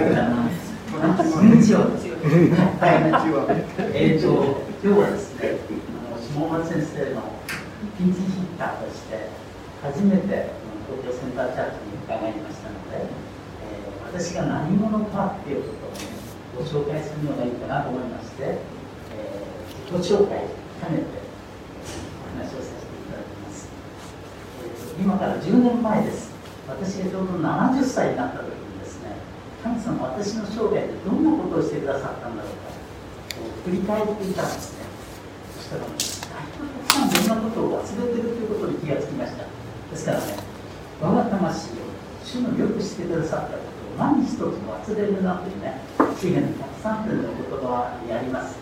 こんにちは。えっと、今日はですね、下村先生のピンチヒッターとして、初めて東京センターチャーチに伺いましたので、えー、私が何者かっていうことを、ね、ご紹介するのがいいかなと思いまして、えー、自己紹介兼ねてお話をさせていただきます。えー、今から10年前です。私がちょうど70歳になった時に、神様私の生涯でどんなことをしてくださったんだろうか、振り返っていたんですね。そしたら、たくさんいろんなことを忘れてるということに気がつきました。ですからね、我が魂を主のよくしてくださったことを何一つも忘れるなというね、資源の103点の言葉にあります。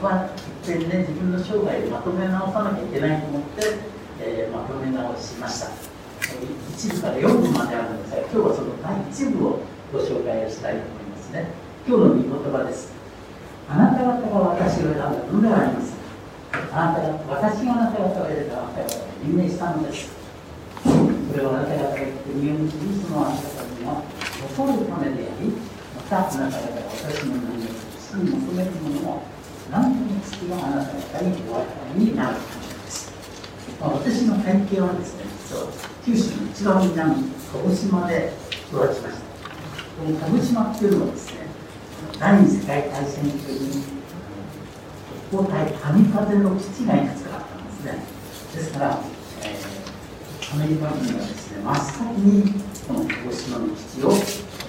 これは一遍ね、自分の生涯をまとめ直さなきゃいけないと思って、えー、まとめ直しました。1部から4部まであるんですが、今日はその第1部をご紹介をしたいと思いますね。今日の御言葉です。あなた方が私を選んだのでありますあなたが私があなた方を選んだあなた方を任命したのです。それはあなた方が言って身を導くのあなた方には残るためであり、またあなた方が私の何を主に求めるものを何とも月があなた方にお分かりになる。まあ、私の体験はですね、九州の一番南、鹿児島で育ちました。この鹿児島っていうのはですね、第二次世界大戦中に砲台神風の基地がいくつかあったんですね。ですから、えー、アメリカ軍はですね、真っ先にこの鹿児島の基地を、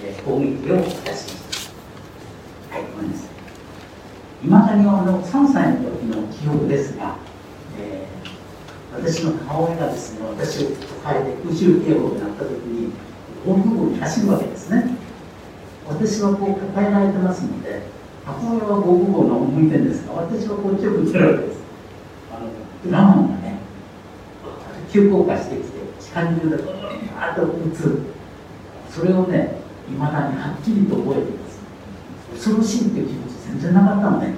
えー、攻撃をいたしました。はい、ごめんなさい。いまだにあの3歳の時の記憶ですが、えー、私の母親がですね、私を抱えて空襲警報になった時に、防空壕に走るわけですね。私はこう抱えられてますので、母親は防空壕の向いてるんですが、私はこっちを向いてるわけです。あの、ラマンがね、急降下してきて、地下にいるで、バーッと撃つ。それをね、いまだにはっきりと覚えています。恐ろしいっていう気持ち全然なかったのね、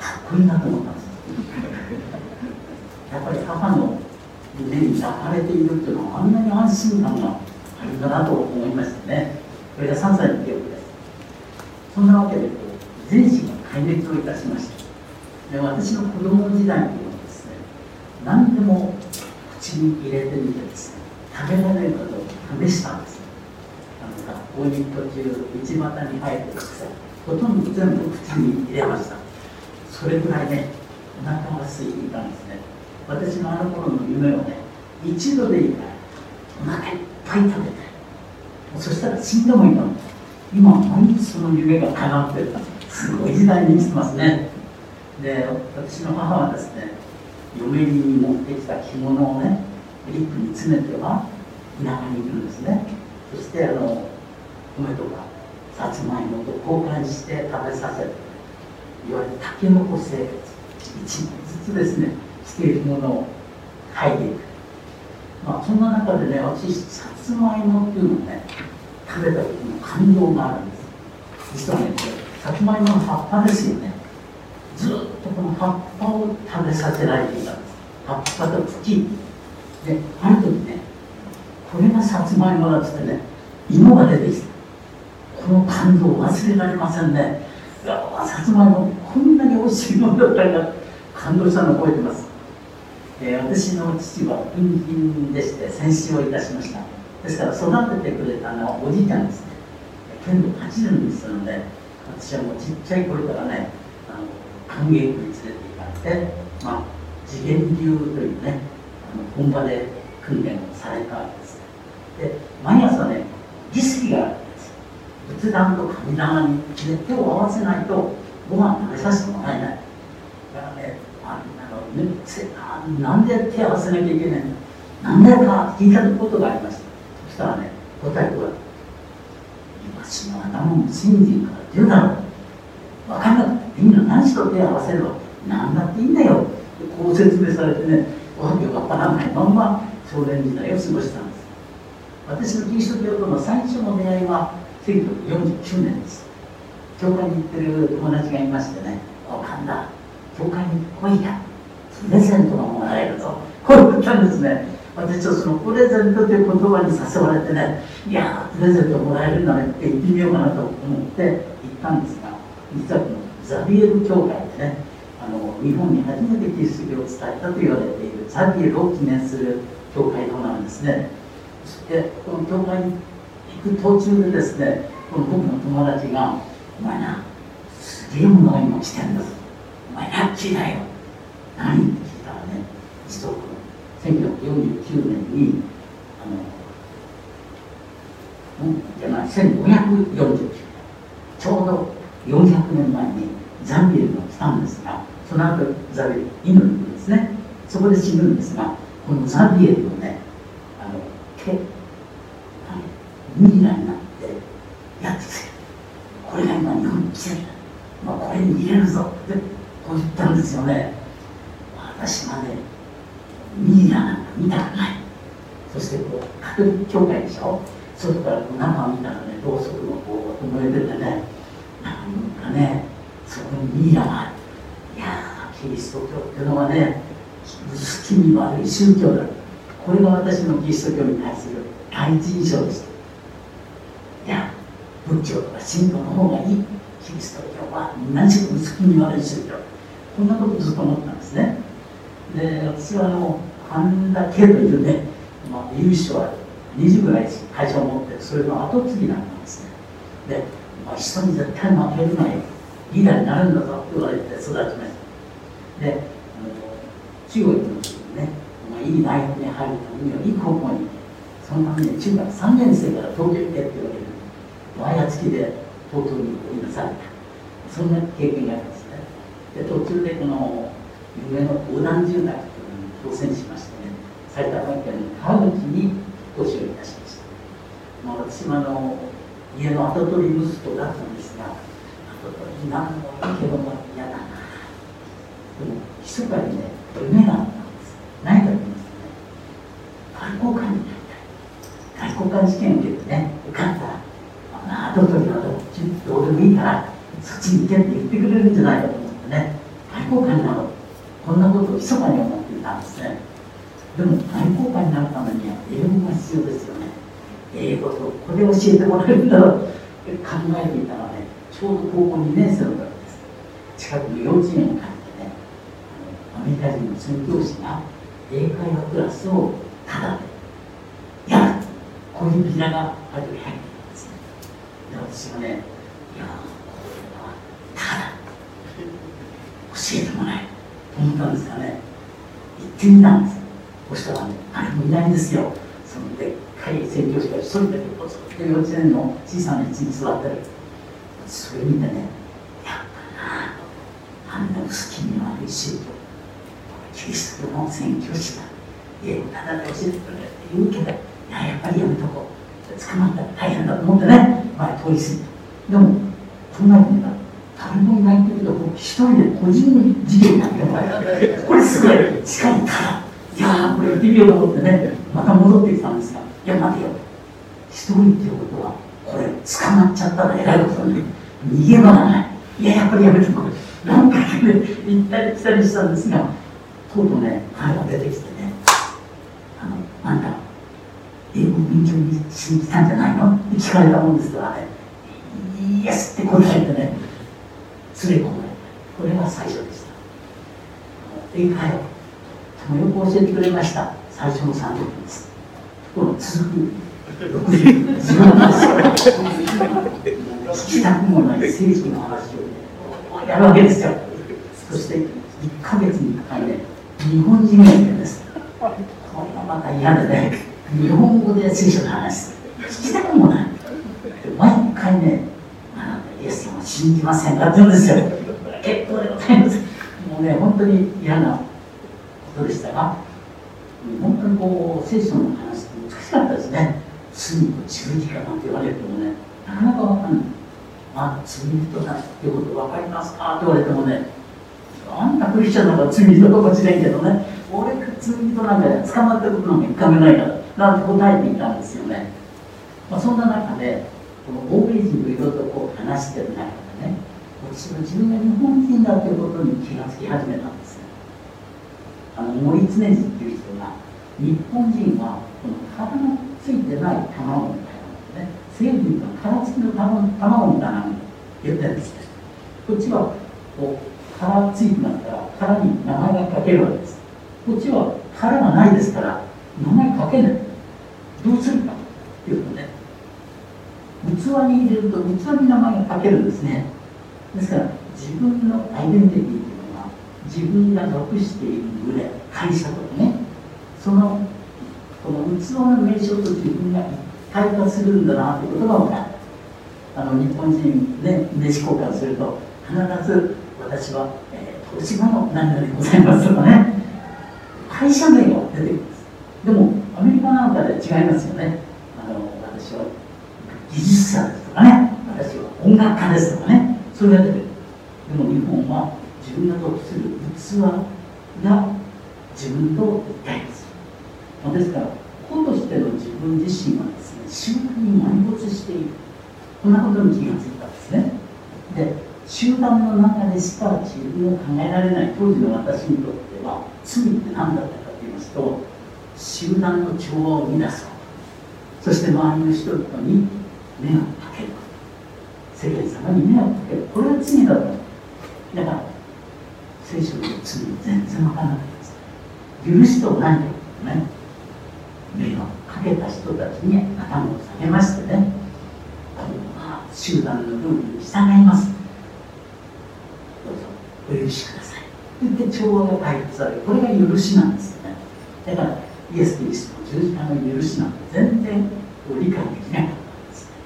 かっこいいなと思ったんです。やっぱり母の胸に抱かれているっていうのは、あんなに安心感があるんだなと思いましたね。これが3歳の記憶です。そんなわけで、全身が壊滅をいたしました。で私の子供時代にはですね、何でも口に入れてみてですね、食べられるかどうか試したんです。あの学校に途中、道端に入ってですね、ほとんど全部口に入れました。それぐらいね、お腹が空いていたんですね。私のあの頃の夢をね、一度でいいからお腹いっぱい食べて、そしたら死んでもいいの。今、毎日その夢が叶ってる。すごい時代に生きてますね。で、私の母はですね、嫁に持ってきた着物をね、リップに詰めては田舎に行くんですね。そしてあの米とかさつまいもと交換して食べさせるいわゆるたけのこ生活一枚ずつですねしてるものを書いていく。まあそんな中でね私さつまいもっていうのをね食べた時の感動があるんです。実はねこれさつまいもの葉っぱですよね。ずっとこの葉っぱを食べさせられていたんです。葉っぱと茎。である時ねこれがさつまいもだっつってね芋が出てきた。この感動忘れられませんね。さつまいもこんなに美味しいものだったんだ。感動したのを覚えてます、えー、私の父は軍人でして戦死をいたしました。ですから育ててくれたのはおじいちゃんですね。剣道8年ですので私はもうちっちゃい頃からねあの歓迎部に連れて行かれて、まあ、次元流というねあの本場で訓練をされたわけです。で毎朝ね儀式があるんです。仏壇と神棚に、手を合わせないとご飯食べさせてもらえない。だからねあんで手を合わせなきゃいけないのなんでか聞いたことがありましたそしたらね答えこうだ私の頭も信心から出るだろう分かんなくていいの何しろ手を合わせるの何だっていいんだよこう説明されてねわけわからないまんま少年時代を過ごしたんです。私のキリスト教との最初の出会いは1949年です。教会に行ってる友達がいましてね「おかんだ教会に来いやプレゼントがもらえると。こう言ったんですね。私はそのプレゼントという言葉に誘われてねいやプレゼントもらえるならって行ってみようかなと思って行ったんですが実はこのザビエル教会でねあの日本に初めてキリスト教を伝えたと言われているザビエルを記念する教会堂なんですね。そしてこの教会に行く途中でですねこの僕の友達が「お前なすげえものが今来てんだぞ。お前ラッキーだよ。何?」って聞いたらね実はこの1949年にあの、ん、じゃない1549年ちょうど400年前にザビエルが来たんですがその後ザビエル犬のんですね。そこで死ぬんですがこのザビエルをねあの毛ミイラになってやってきてこれが今日本に来てる、まあ、これに入れるぞってこう言ったんですよね。私はねミイラなんか見たくない。そしてこうカトリック教会でしょ。外から中を見たらねろうそくのこう燃えててねなんかねそこにミイラがあるいやキリスト教っていうのはね好きに悪い宗教だ。これが私のキリスト教に対する第一印象でしたいや仏教とか神道の方がいい。キリスト教は何しろ好きに悪い宗教。こんなことずっと思ったんですねで私はあの半田家というね、まあ、優勝は20ぐらい会社を持ってそれの後継ぎだったんですね。で、まあ、人に絶対負けるなよリーダーになるんだぞって言われて育ちました。で中国の時にね、まあ、いい大学に入るためにはいい高校にそのために中学3年生から東京行けって言われるワイヤ付きで東京に追い出された。そんな経験がありますね。で途中でこの上の横断住宅というのに当選しましてね埼玉県川口に引っ越しをいたしました、まあ、私もあの家の跡取り息子だったんですが跡取りなんもいいけども嫌だな。でも密かにね夢があったんです。何かと言いますとね。外交官になりたい。外交官試験受けてね受かった。ら跡取りはどっちどうでもいいからそっちに行けって言ってくれるんじゃないかと思ってね外交官になろうこんなことを密かに思っていたんですねでも外交官になるためには英語が必要ですよね英語とこれ教えてもらえるんだろうって考えていたらねちょうど高校2年生の時です近くの幼稚園を借りてねアメリカ人の宣教師が英会話クラスをただでやるこういうビラがあるように入っていたんですね。で私がねいやこれはただ教えてもらえる思ったんですかね行ってみたんですそしたらね誰もいないんですよ。そのでっい宣教師が一人だけポツッと幼稚園の小さな位置に座ってるそれ見てねやっぱなあんな薄気味悪い宗教キリストの宣教師だ英語ただで教えてくれって言うけどいややっぱりやめとこう。捕まったら大変だと思ってね前通り過ぎた。でも考えてみたら誰もいないんだけど一人で個人事業になってこれすごい。近いから。いやーこれ行ってみようと思ってねまた戻ってきたんですがいや待てよ一人っていうことはこれ捕まっちゃったらえらいことに逃げ場がないいややっぱりやめてこれ何回かね行ったり来たりしたんですがとうとうね彼が出てきてねあのあんた英語勉強にしに来たんじゃないのって聞かれたもんですからねイエスって答えてね連れ込まれこれが最初でした英会話ともよく教えてくれました最初の30分ですこの続く60分時間です。よ聞きたくもない政治の話を、やるわけです。よそして1か月に1回ね日本人がいるんですこれがまた嫌でね日本語で聖書の話。聞きたくもない毎回ねあなたイエス様信じませんかって言うんです。よ結構でございます。もうね本当に嫌なことでしたが本当にこう聖書の話。しかったですね。罪と十字架なんて言われてもねなかなか分かんない。あ罪人だってこと分かりますかって言われてもねあんなクリスチャンなんか罪人かもしれんけどね俺が罪人なんか捕まったことなんか一回もないからなんて答えていたんですよね、まあ、そんな中でこの欧米人といろいろとこう話してる中でね私は自分が日本人だということに気がつき始めたんですよ。あの森常治っていう人が日本人は殻のついてない卵みたいなね西武の殻付きの卵みたいなの言ってる。んですこっちはこう殻ついてますから殻に名前が書ける。わけですこっちは殻がないですから名前書けないどうする。かというとね器に入れる。と器に名前が書ける。んですねですから自分のアイデンティティというのは自分が属している。群れ会社とかねそのこの器の名称と自分が一体化するんだなということが分かる。あの日本人ね名刺交換すると必ず私は、えー、東芝の何々でございますとかね。会社名が出てくるんです。でもアメリカなんかで違いますよね。あの私は技術者ですとかね。私は音楽家ですとかね。それが出てくる。でも日本は自分が属する器が自分と一体ですですから個としての自分自身はですね集団に埋没している。こんなことに気がついたんですね。で集団の中でしか自分を考えられない当時の私にとっては罪って何だったかと言いますと集団の調和を乱すことそして周りの人々に目をかける。こと世間様に目をかける。これが罪だっただから聖書の罪全然分からなかったです。許しと何かね。目をかけた人たちに頭を下げましてね集団のルールに従います。どうぞお許しください。と言って調和が回復される。これが許しなんですよね。だからイエス・キリストの十字架の許しなんて全然理解できなかったんですね。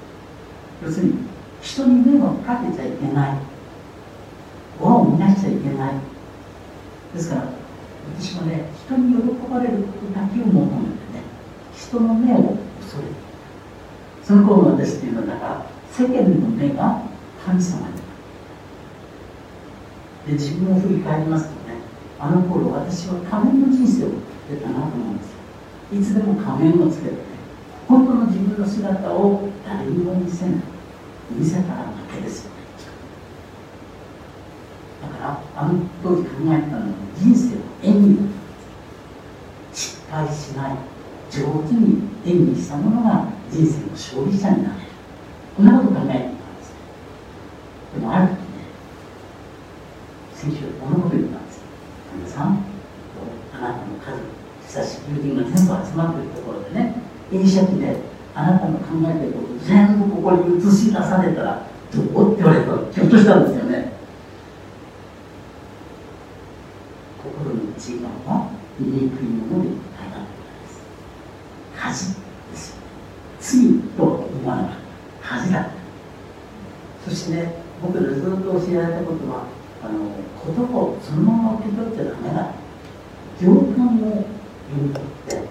要するに人に目をかけちゃいけない。輪を乱しちゃいけない。ですから私はね人に喜ばれることだけを求めてね人の目を恐れるその頃の私っていうのはだから世間の目が神様にで自分を振り返りますとね。あの頃私は仮面の人生を送ってたなと思うんですいつでも仮面をつけてね本当の自分の姿を誰にも見せな。い見せたら負けですよねだからあの当時考えたのは人生の演技だ失敗しない上手に演技したものが人生の勝利者になれるこんなこと考えて。いたんですでもある時ね先週こんなこと言ったんです皆さんあなたの家族親しい友人が全部集まって。いるところでね映写機であなたの考えて。いること全部ここに映し出されたらどうって。言われたらひょっとしたんですよね心の内側は醜いもので変えた恥です罪と思わなかった恥だそしてね僕のずっと教えられたことはあの言葉をそのまま受け取っちゃダメだ。行間を読み取って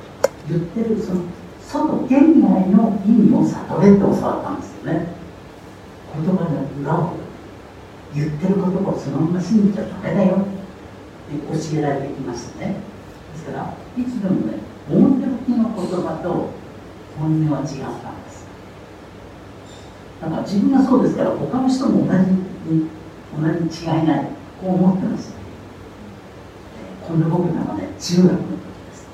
言ってるその外現外の意味を悟れって教わったんですよね。言葉の裏を言ってる言葉をそのまま信じちゃダメだよ。って教えられてきましたね。ですからいつでもね表向きの言葉と本音は違ったんですだから自分がそうですから他の人も同じに同じに違いないこう思ってます。今度僕らはね中学の時です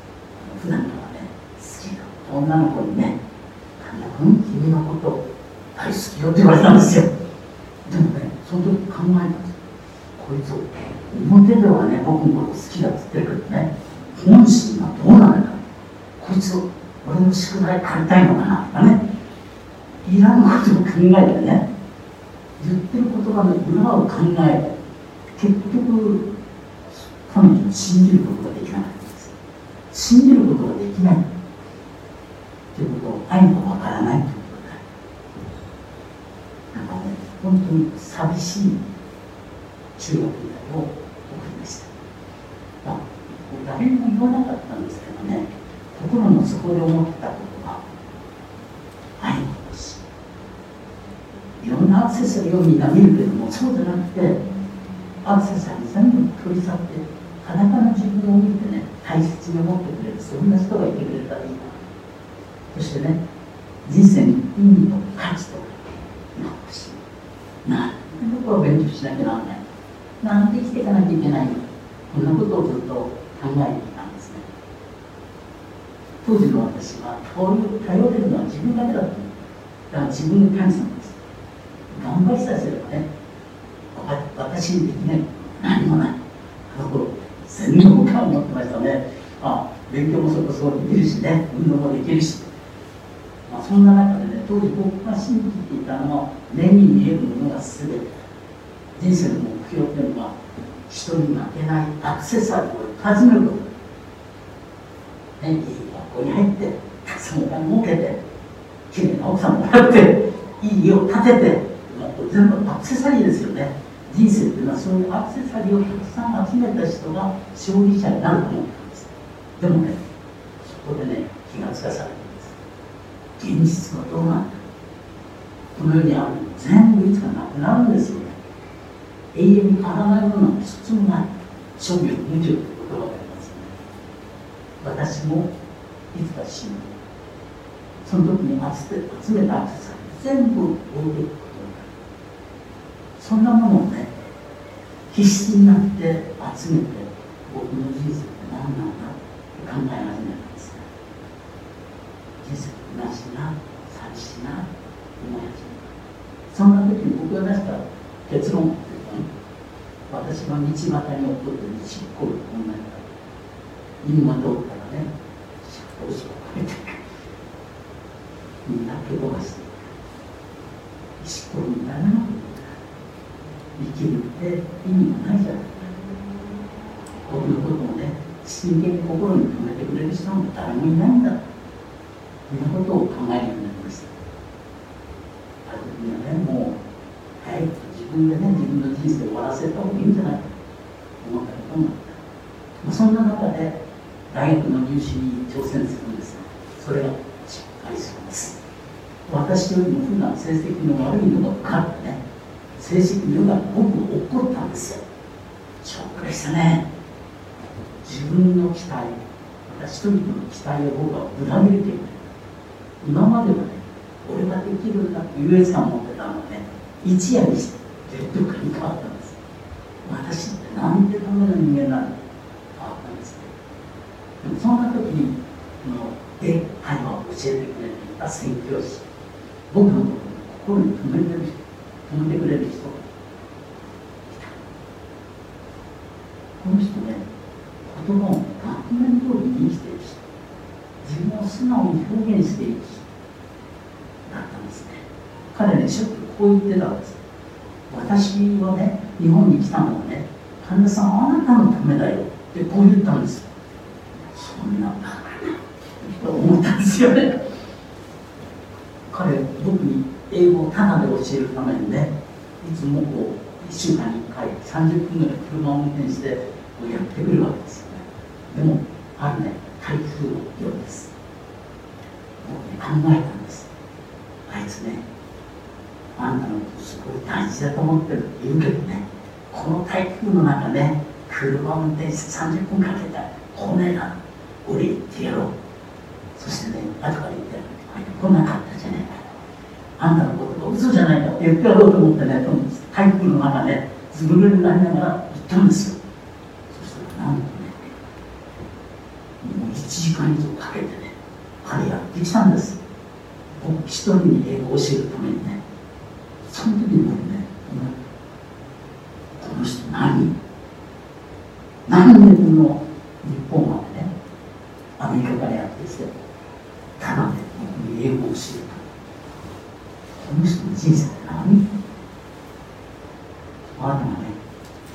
普段からね好きな女の子にね「神谷君君のこと大好きよ」って言われたんですよ。でもねその時考えたんですこいつ表ではね僕のこと好きだっつってるけどね本心はどうなのか。こいつを俺の宿題借りたいのかなとかね。いらんことを考えてね言ってる言葉の裏を考え結局彼女を信じることができなかったんです。信じることができないということを愛もわからないということでなんかね本当に寂しい中学時代を送りました。誰も言わなかったんですけどね心の底で思ってたことは愛のしいろんなアクセサリーをみんな見るけどもそうじゃなくてアクセサリー全部取り去って裸の自分を見てね大切に思ってくれるそんな人がいてくれたらいいな。そしてね人生に意味と価値と欲しい。なんで僕は勉強しなきゃならない。なんで生きていかなきゃいけない。のこんなことをずっと考えていたんですね。当時の私は頼れるのは自分だけだと思うだから自分の神様です頑張りさせればね私にできない何もないあの頃全能感を持ってましたねあ勉強もそこそこできるしね運動もできるし、まあ、そんな中でね当時僕が信じていたのは目に見えるものが全て人生の目標っていうのは人に負けないアクセサリーを始めることねいい学校に入ってたくさんお金儲けてきれいな奥さんもらっていい家を建てて全部アクセサリーですよね人生っていうのはそういうアクセサリーをたくさん集めた人が勝利者になると思ったんですでもねそこでね気がつかされるんです現実はどうなんだこの世にある全部いつかなくなるんですよ。永遠に変わらないものは一つもない諸行無常ということがありますね。私もいつか死ぬ。その時に集めたアクセサリー全部置いていくことになる。そんなものをね必死になって集めて僕の人生って何なんだって考え始めたんですね。人生って虚しいな寂しいな思い始めたそんな時に僕が出した結論っていうかね私が道端に起こってる執行を考えた今通ったらね執行しをかけてみんなけぼがして執行にならなく生きるって意味がないじゃないこういうことをね真剣に心に留めてくれる人も誰もいないんだ。そんなことを考えるようになりましたある時にはねもう早く自分でね自分の人生を終わらせた方がいいんじゃないかと思った。こともあった、まあ、そんな中で大学の入試に挑戦するんですがそれが失敗するんです私よりも普段成績の悪いのが分かってね成績のが僕怒ったんですよ。ショックでしたね。自分の期待私人々の期待を僕は裏切れている。今まではね俺ができるんだって優越感を持ってたのね。一夜にして。レッドカに変わったんです私ってなんてダメな人間なんだ変わったんです。でもそんな時にこの英会話を教えてくれていた宣教師僕の心に留めてる人止めてくれる人がいたこの人ね言葉を額面通りに生きている人自分を素直に表現している人だったんですね彼ねしょっちゅうこう言ってたんです。私はね日本に来たのはね神田さんあなたのためだよってこう言ったんです。そんなバカなと思ったんですよね。彼僕に英語をただで教えるためにねいつもこう1週間に1回30分ぐらい車を運転してやってくるわけですよね。でもあるね台風のようです。僕考えたんですあいつねあんたのことすごい大事だと思ってる言うけどねこの台風の中ね車を運転して30分かけたこねえな俺行ってやろうそしてね後から言ってあいつ来なかったじゃねえかあんたのことが嘘じゃないかって言ってやろうと思ってね、台風の中で、ずぶ濡れになりながら行ったんですよ。そしたらなんとね、もう1時間以上かけてね、彼やってきたんです。僕一人に英語を教えるためにね。その時に僕ね、この人何？何でこの日本までね、アメリカからやってきて、ただで英語を教えた。この人の人生って何あなたがね、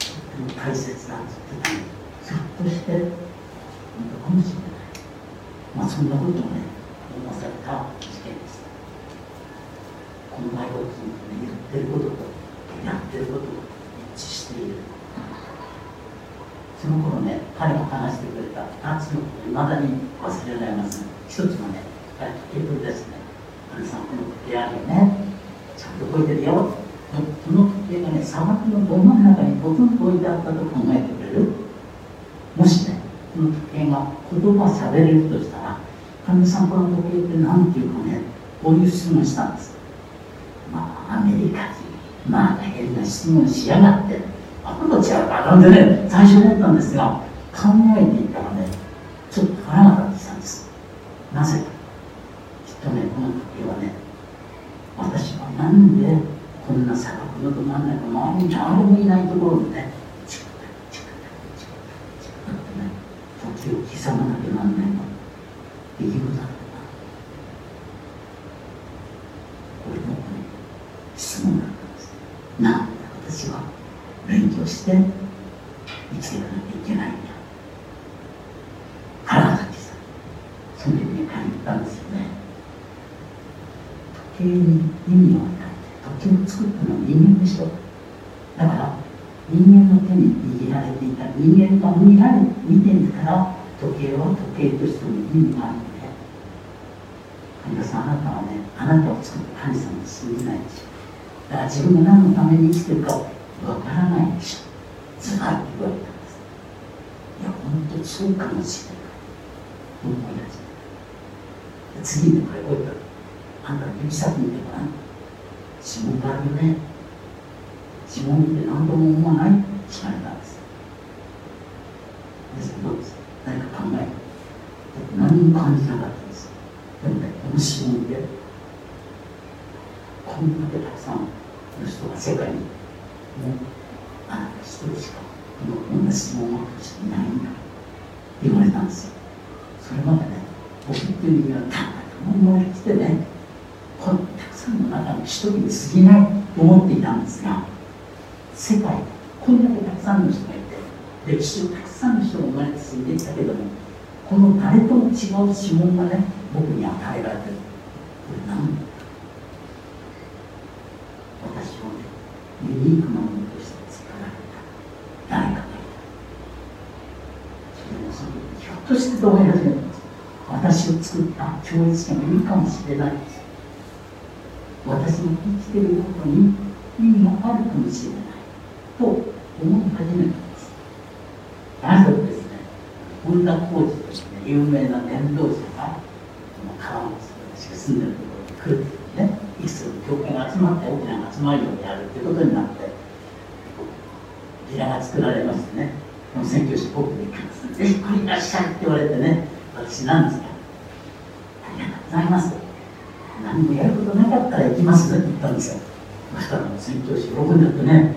とても大切なってひょっとして本当かもしれない。まあそんなことをね、思わされた事件です。この外国人の、ね、言ってることとやってることと一致している。その頃ね、彼が話してくれた2つのこといまだに忘れられません。一つはね、彼時計取りですね。あのさん、この時計あるよね。ちゃんと覚えてるよその時計がね砂漠のど真ん中にポツンと置いてあったと考えてくれるもしねこの時計が言葉を喋れるとしたら神さんこの時計って何ていうかねこういう質問したんです。まあアメリカ人まあ変な質問しやがって。あこの違うかなんてね最初思ったんですが考えていたらねちょっと腹が立ってきたんです。なぜか。きっとねこの時はね私はなんでこんな砂漠のど真ん中周りに誰もいないところでねチクタチクタチクタチクタってね時を刻まなきゃなんないの。理由だろうなこれもね質問だったんですなんで私は勉強して生きていかなきゃいけないんだ腹が立ちさその時に感じたんですよね時計に意味を与えて時計を作ったのは人間でしょだから人間の手に握られていた人間が見られ見てるから時計は時計としての意味があるので神田さんあなたはねあなたを作った神様を信じないでしょ。だから自分が何のために生きてるかわからないでしょ。ずらっと言われたんです。いや本当にそうかもしれない。思い出して次にこれ覚えたあんた指先見てごらん。指紋があるよね何度も思わない聞かれたんです。ですどうです何か考え何も感じなかったんです。でもねこの指紋でこんだけたくさんの人が世界にもうあなた一人しかこの同じ指紋を持っていないんだ言われたんですよ。それまでね僕っていう人間はたまたま生まれてきてねこのたくさんの中の一人に過ぎないと思っていたんですが世界こんだけたくさんの人がいて歴史をたくさんの人が生まれて進んでいったけどもこの誰とも違う指紋がね僕に与えられてる。これ何だ私をねユニークなものとして作られた。誰かがいたそれもそのひょっとしてと思い始めたんです私を作った超越者がいるかもしれないです。私の生きていることに意味があるかもしれないと思い始めたんですなぜですね本田浩二として有名な伝道者がこの川松私が住んでるところに来る時にねいくつかの教会が集まって大きな集まりをやるということになってビラが作られましてねこの宣教師僕に行きますぜひ来いらっしゃいって言われてね私なんですかありがとうございます。何もやることなかったら行きますねって言ったんですよ。そしたら宣教師喜んじゃってね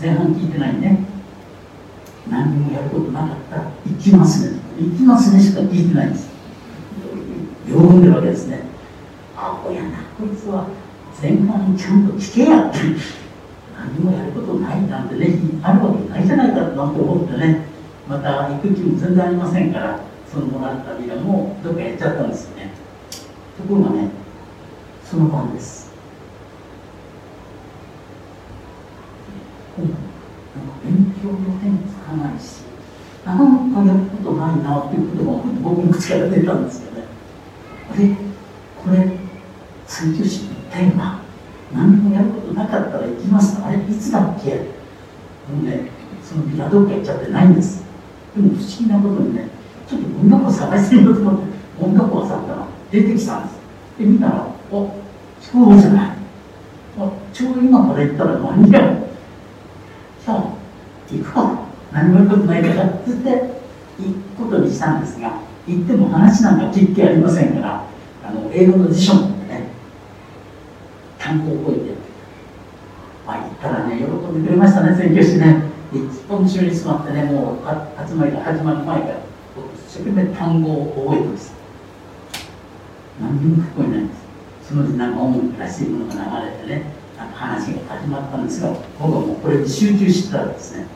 前半聞いてないね何もやることなかったら行きますね。行きますねしか聞いてないんです。喜んでるわけですね。あほやなこいつは前半ちゃんと聞けやって何もやることないなんてねあるわけないじゃないかなんて思ってね。また行く気も全然ありませんからそのもらったビラもどっかやっちゃったんですよね。ところがねその晩です。勉強の手につかないし。なんかやることないなっていうことが僕の口から出たんですよね。あれこれ宣教師のテーマ何もやることなかったら行きます。あれいつだっけ？もうねそのビラどっか行っちゃってないんです。でも不思議なことにねちょっと音楽を探してみようと思って音楽を探ったら出てきたんです。で見たらおそうじゃない。あちょうど今から行ったら間に合う。じゃあ行くか。何もやることないからって言って行くことにしたんですが行っても話なんか聞いてありませんからあの英語の辞書持ってね単語を覚えてまあ行ったらね喜んでくれましたね宣教師ね。一本後ろに座ってねもう集まりが始まる前から一生懸命単語を覚えてました。何にも聞こえないんです。そのうちなんか音楽らしいものが流れてねなんか話が始まったんですが僕はもうこれに集中してたらですね。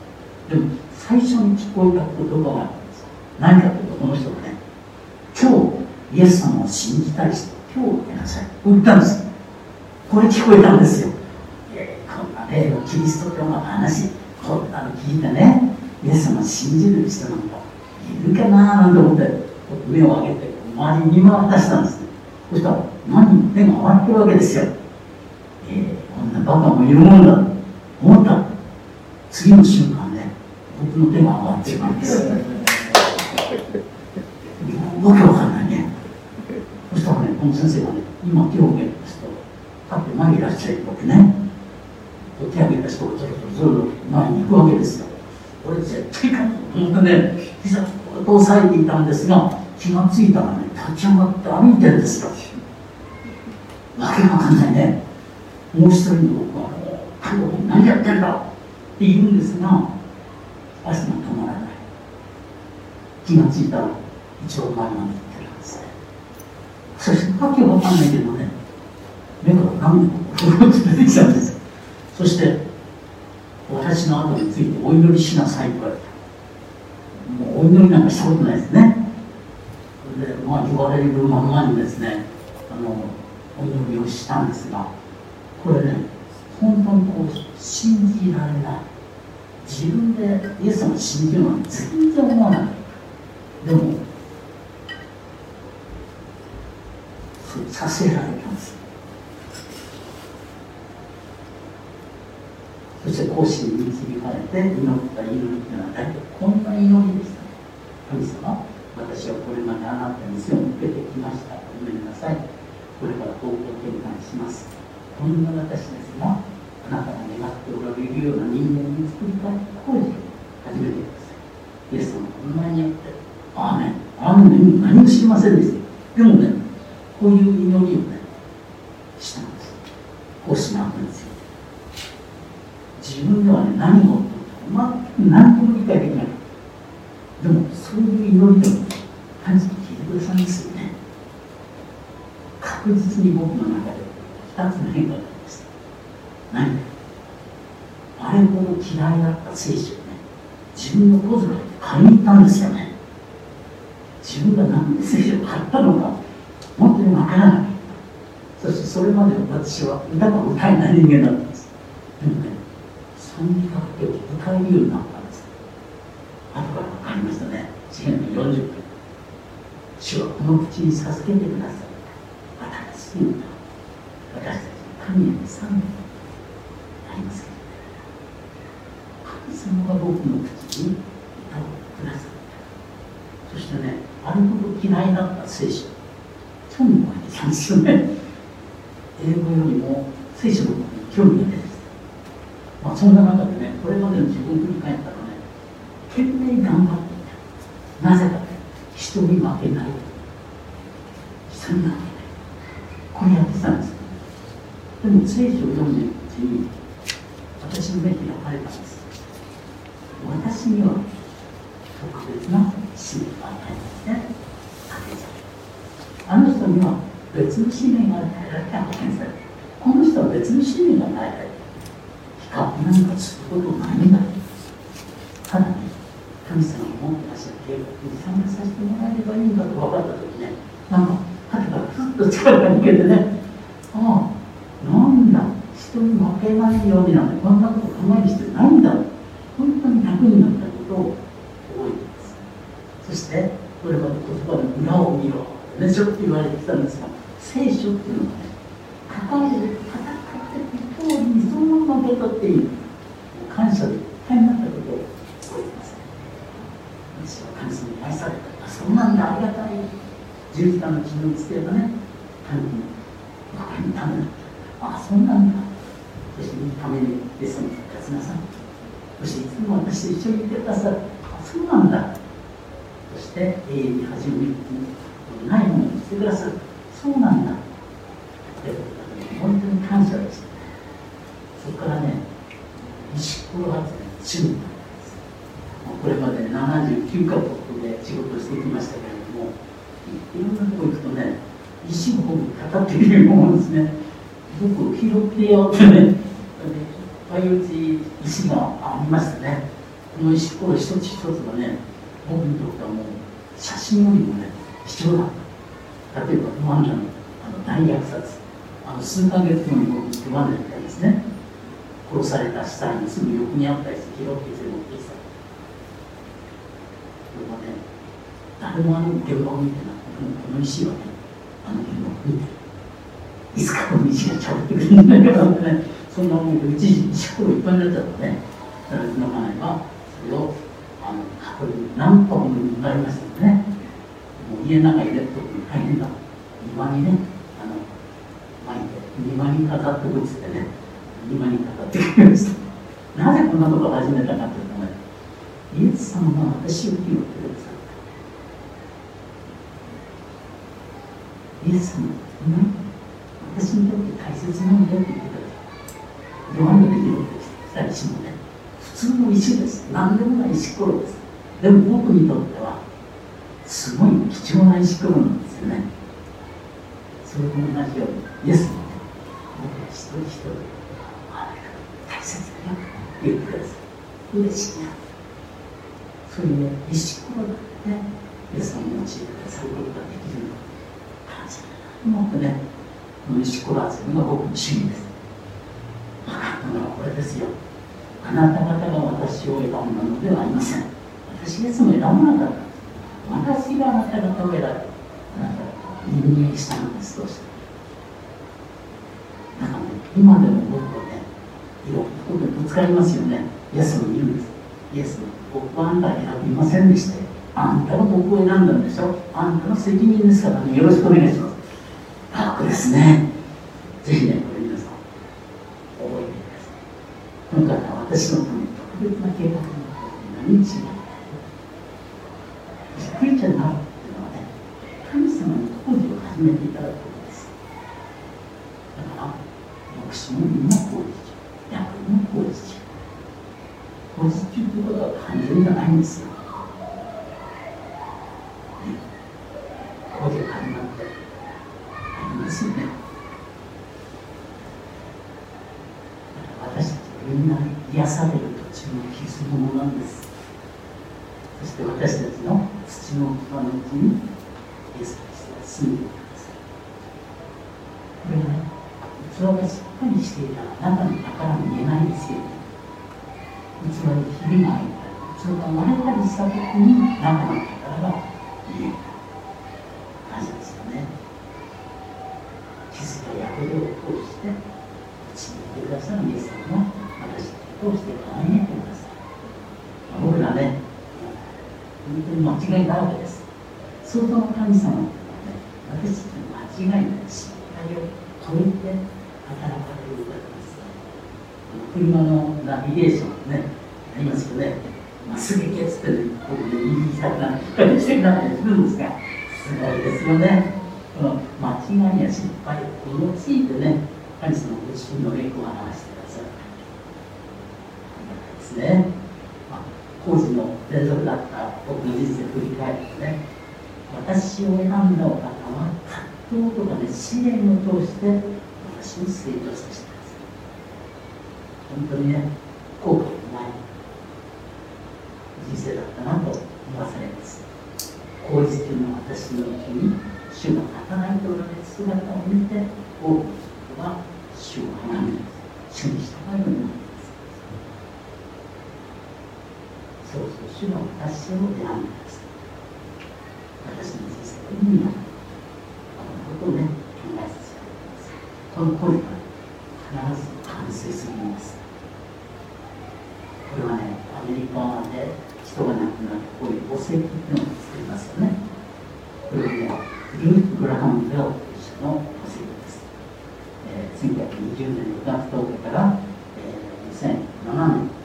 でも最初に聞こえた言葉があったんです何かというとこの人がね今日イエス様を信じたい人今日受けなさい。と言ったんです。これ聞こえたんですよ。えこんな例のキリスト教の話こんなの聞いてねイエス様を信じる人なんかいるかななんて思って目を上げて周りに見回ったしたんです。ねそしたら何人も手が上がってるわけですよ。えー、こんなバカもいるもんだと思った。次の瞬間僕の手が上がってしまうんです。わけわかんないね。そしたらねこの先生がね今手を挙げた人立って前にいらっしゃる僕ね。手を挙げた人がずるずるずる前に行くわけですよ。俺絶対かと思ってね。膝を押さえていたんですが気がついたらね立ち上がって歩いてるんですよ。わけわかんないね。もう一人の僕は「何やってんだ!」って言うんですが足が止まらない気がついたら一応前まで行ってるんで。すそしてわけわかんないけどね目から涙が出てきたんです。そして私の後についてお祈りしなさいと言われた。もうお祈りなんかしたことないですね。でまあ言われるままにですねあのお祈りをしたんですがこれね本当にこう信じられない。自分でイエス様信じるのは全然思わない。でもさせられたんですそして講師に導かれて祈った祈りっていうのは大体こんな祈りでした神様私はこれまであなたに背を向けてきました。ごめんなさい。これから東京転換します。こんな私ですがあなたが願っておられるような人間に作りたい工事を始めてください。イエス様こんなによってああねあのね何も知りませんでしたでもねこういう祈りをねしたんですこうしなくんですよ自分ではね何をまあ何とも理解できないでもそういう祈りでも神様聞いてくださいますよね確実に僕の中で2つの変化がありました何あれほど嫌いだった聖書をね自分の小遣いで買いに行ったんですよね自分が何で聖書を買ったのか本当にわからないそしてそれまで私は歌が歌えない人間だったんですでもね賛美歌って歌えるようになったんです後から分かりましたね詩篇の40分主はこの口に授けてください新しい歌私たち神への賛美ありますけど神様が僕の口に歌をくださったそしてねあれほど嫌いだった聖書興味が湧いてきたんですよね英語よりも聖書の方に興味が出てきた。まあそんな中でねこれまでの自分を振り返ったらね懸命頑張っていたなぜか人に負けない。人に負けない。これやってたんです。でも聖書を読んでいるうちに私の目に開かれたんです。私には特別な使命が与えますねあの人には別の使命が与えられて派遣されてこの人は別の使命が与えら比較なんかすることないんだただね神様が持ってらっしゃる計画に参加させてもらえればい。いんだと分かった時ねなんか肩がふっと力が抜けてねああなんだ人に負けないようになんてこんなこと考える必要ないんだ本当に楽になったことを覚えてます。そしてこれまで言葉の裏を見ろ。ねちょっと言われてきたんです聖書っていうのはね書かれる戦ってる通りにそのまま受け取ってい。る感謝でいっぱいになったことを覚えてます私は神様に愛されたあそうなんだありがたい十字架の傷をつければね神に僕のためだあそうなんだそしてためにイエス様に復活なさいそしていつも私と一緒にいてくださるあそうなんだそして永遠に始めるないものにしてくださるそうなんだ。って本当に感謝です。そこからね石ころ発電趣味なんです。これまで79カ国で仕事してきましたけれどもいろんなとこ行くとね石を僕にかかっているものですね。僕拾ってよってねいっぱいうち石がありましたね。この石ころ一つ一つがね僕にとってはもう写真よりもね貴重だった。例えばルワンダのあの大虐殺あの数ヶ月後に僕ルワンダに行ったんですね。殺された死体のすぐ横にあったりして拾って連れ持ってきたこれはね誰もあの現場を見てなくてもこの石はねあの現場を見てるいつかこの石がちゃってくるんじゃなってね。そんな思いで一時石ころいっぱいになっちゃったね。だからうちの家内はそれをあの箱に何箱になりましたよね。もう家の中入れると大変だ。庭にねあの巻いて庭に飾っておいてね庭に飾ってくれました。なぜこんなことを始めたかというとねイエス様が私を拾ってくださった。イエスの、ね、私にとって大切なんだよって言ってくれた。弱めてみろって二人しもね普通の石です。何でもない石ころです。でも僕にとってはすごい貴重な石ころなんですよね。それと同じようにイエスも一人一人あれが大切だよって言ってください嬉しいなそれで石ころだってイエスの用いてくださることができるの感謝だなと思ってねこの石ころ集めが僕の趣味です分かったのはこれですよあなた方が私を選んだのではありません私イエスも選ばなかった私があなた方を選びあなた方人間したんですとしてだからね今でも僕はねいろんなことにぶつかりますよね。イエスも言うんです。イエスも僕はあんた選びませんでした。よあんたが僕を選んだんでしょ。あんたの責任ですからね。よろしくお願いします。楽ですね。ぜひねこれ皆さん覚えてください。今回は私のために特別な計画が何日もクリスチャンになるっていうのはね神様の工事を始めていただくことですだから牧師もみんな工事中役も工事中工事中ということは完全じゃないんですよ、ね、工事が始まってありますよね私たちはみんな癒される途中の傷のものなんですそして私たちの土の器のうちにイエス・キリストが住んでいるんですこれはね器がしっかりしていたら中の宝見えないですよね器にひびが入ったり器が割れたりした時に中の宝が見える感謝ですよね傷や破れを通して打ち抜いてくださるイエス様が私を通して輝いてください僕らね本当に間違いだらけです。相当の神様はね私たちの間違いや失敗を超えて働かれる方です。車のナビゲーションねありますよね。まっすぐ行けっつってね僕ね右下から左してくださるんですがすごいですよねこの間違いや失敗を用いてね神様ご自身の栄光を表してくださるですね、まあ、工事の連続だった僕の人生を振り返るとね私を選んだお方は葛藤とかで試練を通して私を成長させてください。本当にね後悔のない人生だったなと思わされます工事中の私のうちに主が働いておられる姿を見て多くの人が主を崇め主に従うようになりますそうそう主が私を選んでください私の人生の意味がこのことをね考えさせてくださいこの声が必ず完成するんですこれはねアメリカで人が亡くなるこういう墓石っていうのを作りますよねこれはねルーク・グラハム・ベルという人の墓石です、えー、1920年6月10日から、えー、2007年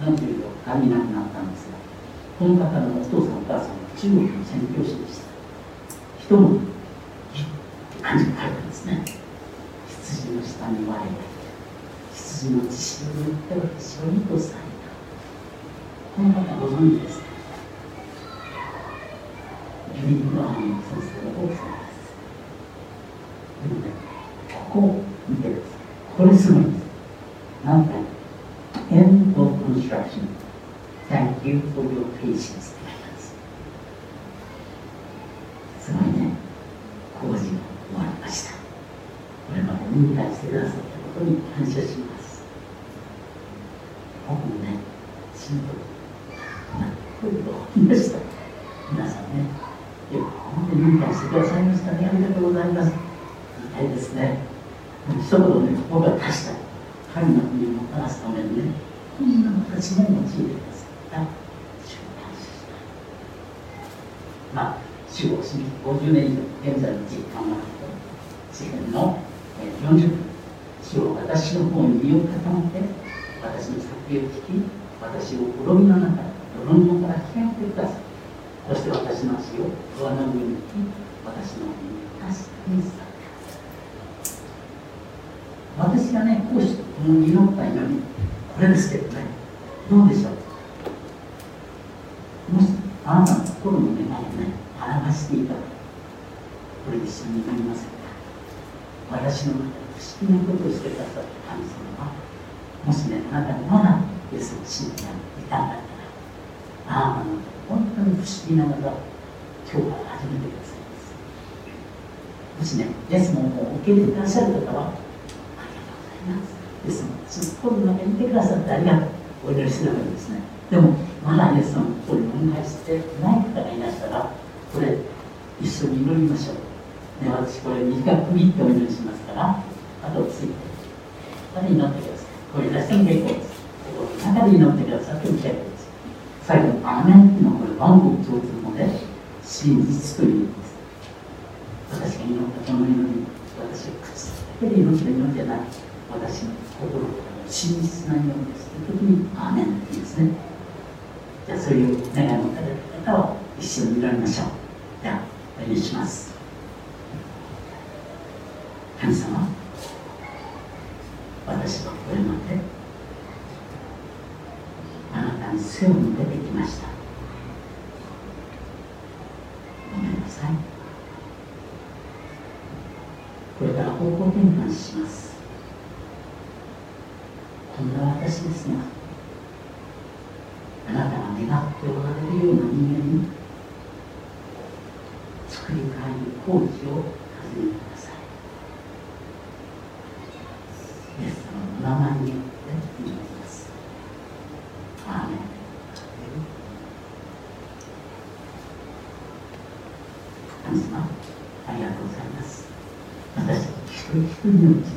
の14日に亡くなったんですがこの方のお父さんお母さんは中国の宣教師でした人も漢字が書いてますね羊の下に我がいて羊の血潮によって私を意図されたこの方ご存知ですかジュリー・ブラハン先生の奥さんですでもねここを見てくださいこれすごいんですなんと End of construction Thank you for your patience って書いてあるんですすごいね工事が終わりましたこれまで忍耐してくださったことに感謝します僕もねシンプルなこういうこと言いました。皆さんねよく本当に理解してくださいましたねありがとうございます。言いたいですね。一言ね僕は足した神の国をもたらすためにねこんな形も用いてですその今の中にいてくださってありがとうお祈りしながらですね。でもまだねそのこれ問題してない方がいらしたらこれ一緒に祈りましょう、ね、私これ短く切ってお祈りしますから後をついてあれ祈ってくださいこれ出しても結構です心の中で祈ってくださっても結構です最後の「アメン」っていうのはこれ万国共通ので真実という意味です。私が祈ったこの祈り私は口だけで祈って祈りじゃない。私の心実つなぎをです、特、時に「ア」くさいイエス様の名前によって祈ります。アーメン神様ありがとうございます。私一人一人のうち